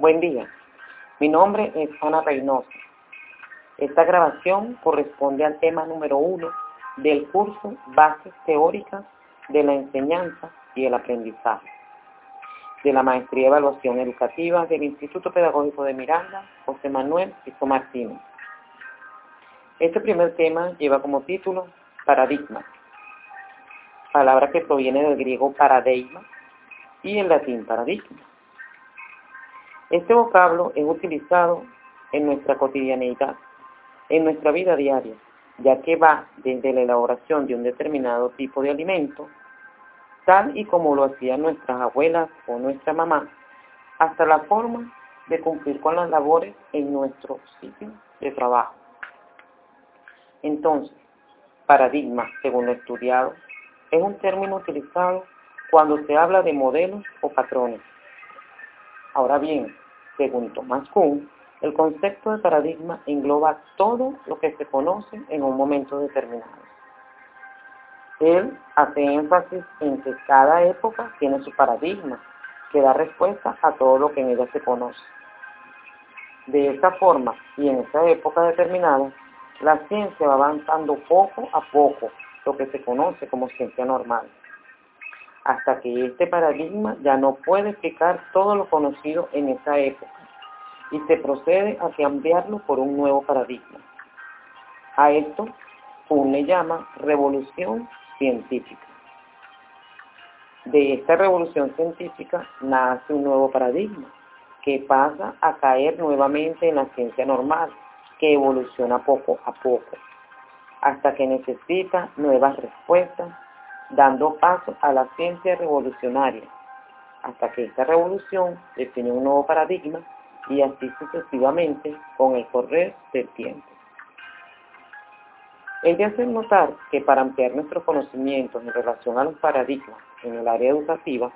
Buen día. Mi nombre es Ana Reynoso. Esta grabación corresponde al tema número uno del curso Bases Teóricas de la Enseñanza y el Aprendizaje de la Maestría de Evaluación Educativa del Instituto Pedagógico de Miranda, José Manuel Piso Martínez. Este primer tema lleva como título Paradigma, palabra que proviene del griego paradigma y el latín paradigma. Este vocablo es utilizado en nuestra cotidianeidad, en nuestra vida diaria, ya que va desde la elaboración de un determinado tipo de alimento, tal y como lo hacían nuestras abuelas o nuestra mamá, hasta la forma de cumplir con las labores en nuestro sitio de trabajo. Entonces, paradigma, según lo estudiado, es un término utilizado cuando se habla de modelos o patrones. Ahora bien, según Thomas Kuhn, el concepto de paradigma engloba todo lo que se conoce en un momento determinado. Él hace énfasis en que cada época tiene su paradigma, que da respuesta a todo lo que en ella se conoce. De esta forma, y en esa época determinada, la ciencia va avanzando poco a poco, lo que se conoce como ciencia normal, hasta que este paradigma ya no puede explicar todo lo conocido en esa época y se procede a cambiarlo por un nuevo paradigma. A esto Kuhn llama revolución científica. De esta revolución científica nace un nuevo paradigma que pasa a caer nuevamente en la ciencia normal, que evoluciona poco a poco, hasta que necesita nuevas respuestas, dando paso a la ciencia revolucionaria, hasta que esta revolución define un nuevo paradigma y así sucesivamente con el correr del tiempo. Es de hacer notar que para ampliar nuestros conocimientos en relación a los paradigmas en el área educativa,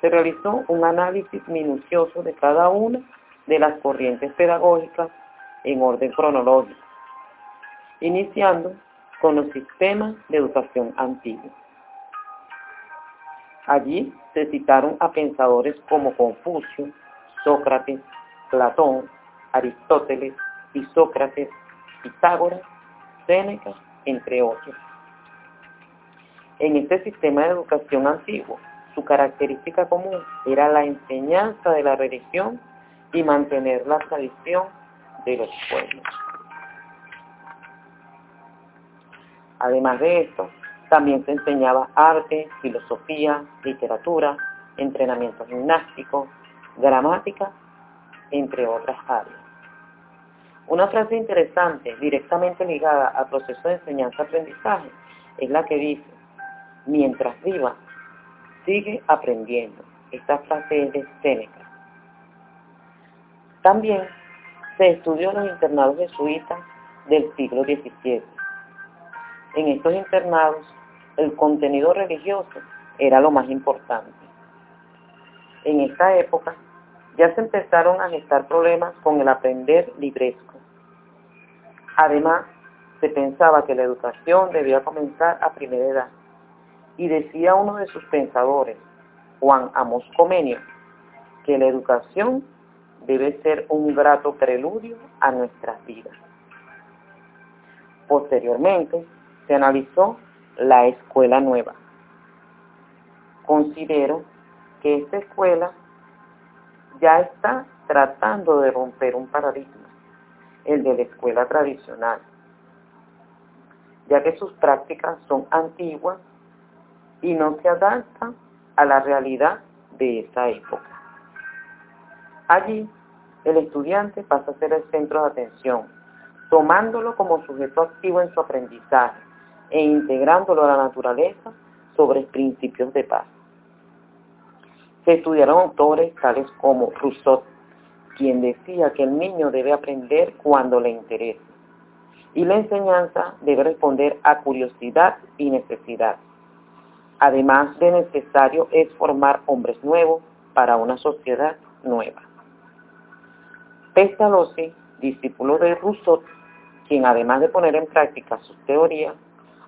se realizó un análisis minucioso de cada una de las corrientes pedagógicas en orden cronológico, iniciando con los sistemas de educación antiguos. Allí se citaron a pensadores como Confucio, Sócrates, Platón, Aristóteles, Isócrates, Pitágoras Séneca, entre otros. En este sistema de educación antiguo, su característica común era la enseñanza de la religión y mantener la tradición de los pueblos. Además de esto, también se enseñaba arte, filosofía, literatura, entrenamiento gimnástico, gramática, entre otras áreas. Una frase interesante, directamente ligada al proceso de enseñanza-aprendizaje, es la que dice, mientras viva, sigue aprendiendo. Esta frase es de Séneca. También se estudió en los internados jesuitas del siglo XVII. En estos internados, el contenido religioso era lo más importante. En esta época, ya se empezaron a gestar problemas con el aprender libresco Además, se pensaba que la educación debía comenzar a primera edad. Y decía uno de sus pensadores, Juan Amos Comenio, que la educación debe ser un grato preludio a nuestras vidas. Posteriormente, analizó la escuela nueva. Considero que esta escuela ya está tratando de romper un paradigma el de la escuela tradicional, ya que sus prácticas son antiguas y no se adaptan a la realidad de esa época. Allí, el estudiante pasa a ser el centro de atención, tomándolo como sujeto activo en su aprendizaje e integrándolo a la naturaleza sobre principios de paz. Se estudiaron autores tales como Rousseau, quien decía que el niño debe aprender cuando le interese y la enseñanza debe responder a curiosidad y necesidad. Además de necesario es formar hombres nuevos para una sociedad nueva. Pestalozzi, discípulo de Rousseau, quien además de poner en práctica sus teorías,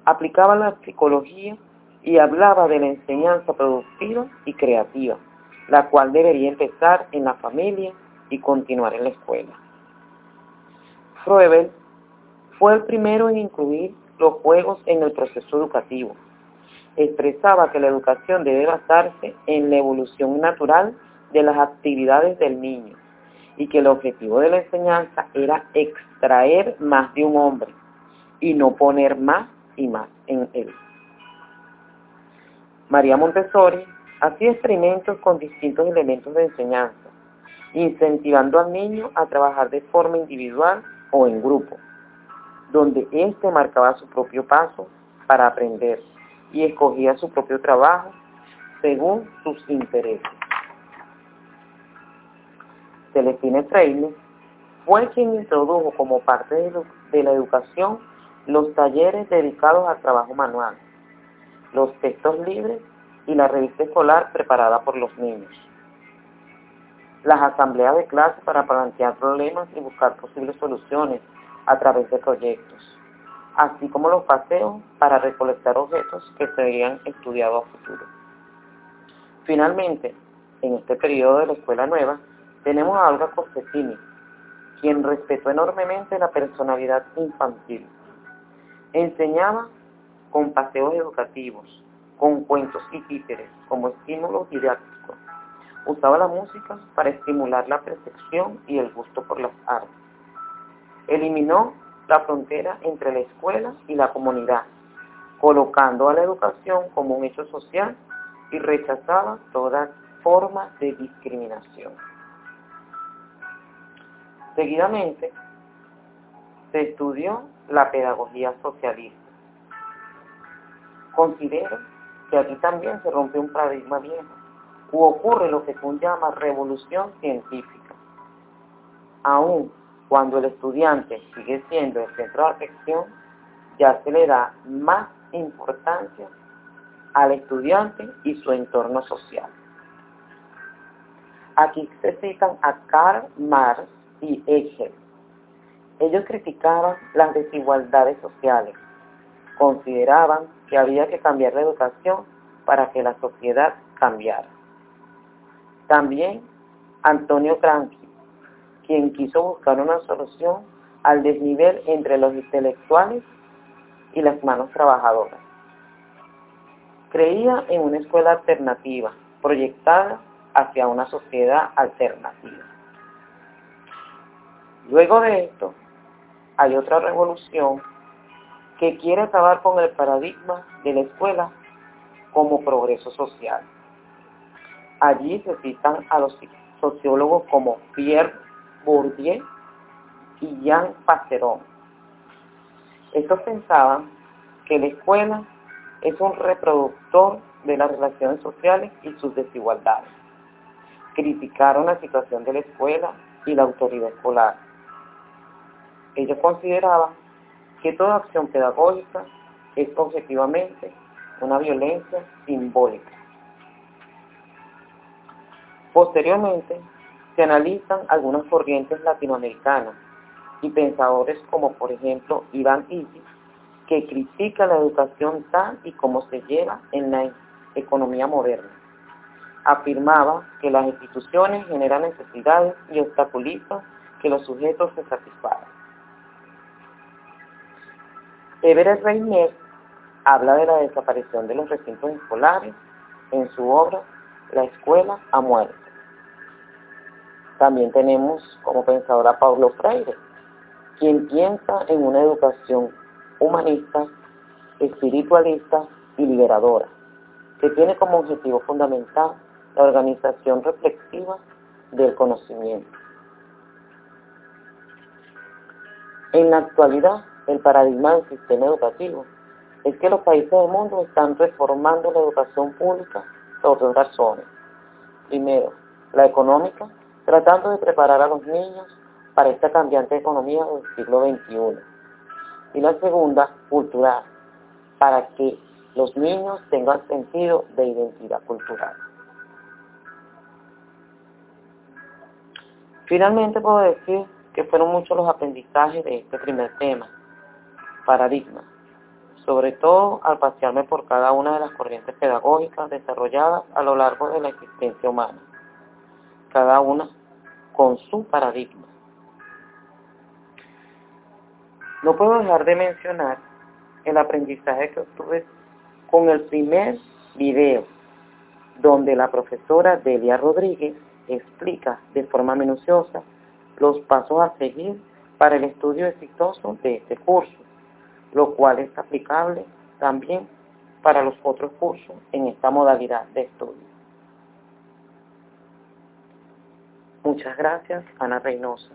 aplicaba la psicología y hablaba de la enseñanza productiva y creativa, la cual debería empezar en la familia y continuar en la escuela. Froebel fue el primero en incluir los juegos en el proceso educativo. Expresaba que la educación debe basarse en la evolución natural de las actividades del niño y que el objetivo de la enseñanza era extraer más de un hombre y no poner más y más en él. María Montessori hacía experimentos con distintos elementos de enseñanza, incentivando al niño a trabajar de forma individual o en grupo, donde éste marcaba su propio paso para aprender y escogía su propio trabajo según sus intereses. Celestine Freire fue quien introdujo como parte de, la educación los talleres dedicados al trabajo manual, los textos libres y la revista escolar preparada por los niños. Las asambleas de clase para plantear problemas y buscar posibles soluciones a través de proyectos, así como los paseos para recolectar objetos que serían estudiados a futuro. Finalmente, en este periodo de la Escuela Nueva, tenemos a Olga Costetini, quien respetó enormemente la personalidad infantil. Enseñaba con paseos educativos, con cuentos y títeres como estímulos didácticos. Usaba la música para estimular la percepción y el gusto por las artes. Eliminó la frontera entre la escuela y la comunidad, colocando a la educación como un hecho social y rechazaba toda forma de discriminación. Seguidamente, se estudió la pedagogía socialista. Considero que aquí también se rompe un paradigma viejo, u ocurre lo que tú llamas revolución científica. Aún cuando el estudiante sigue siendo el centro de atención, ya se le da más importancia al estudiante y su entorno social. Aquí se citan a Karl Marx y Hegel. Ellos criticaban las desigualdades sociales, consideraban que había que cambiar la educación para que la sociedad cambiara. También Antonio Gramsci quien quiso buscar una solución al desnivel entre los intelectuales y las manos trabajadoras. Creía en una escuela alternativa, proyectada hacia una sociedad alternativa. Luego de esto, hay otra revolución que quiere acabar con el paradigma de la escuela como progreso social. Allí se citan a los sociólogos como Pierre Bourdieu y Jean Passeron. Estos pensaban que la escuela es un reproductor de las relaciones sociales y sus desigualdades. Criticaron la situación de la escuela y la autoridad escolar. Ellos consideraban que toda acción pedagógica es objetivamente una violencia simbólica. Posteriormente, se analizan algunas corrientes latinoamericanas y pensadores como por ejemplo Iván Isis, que critica la educación tal y como se lleva en la economía moderna. Afirmaba que las instituciones generan necesidades y obstaculizan que los sujetos se satisfagan. Everett Reiner habla de la desaparición de los recintos escolares en su obra La escuela a muerte. También tenemos como pensador a Paulo Freire, quien piensa en una educación humanista, espiritualista y liberadora, que tiene como objetivo fundamental la organización reflexiva del conocimiento. En la actualidad, el paradigma del sistema educativo es que los países del mundo están reformando la educación pública por dos razones Primero, la económica, tratando de preparar a los niños para esta cambiante economía del siglo XXI. Y la segunda, cultural, para que los niños tengan sentido de identidad cultural. Finalmente puedo decir que fueron muchos los aprendizajes de este primer tema, paradigma, sobre todo al pasearme por cada una de las corrientes pedagógicas desarrolladas a lo largo de la existencia humana, cada una con su paradigma. No puedo dejar de mencionar el aprendizaje que obtuve con el primer video, donde la profesora Delia Rodríguez explica de forma minuciosa los pasos a seguir para el estudio exitoso de este curso, lo cual es aplicable también para los otros cursos en esta modalidad de estudio. Muchas gracias, Ana Reynosa.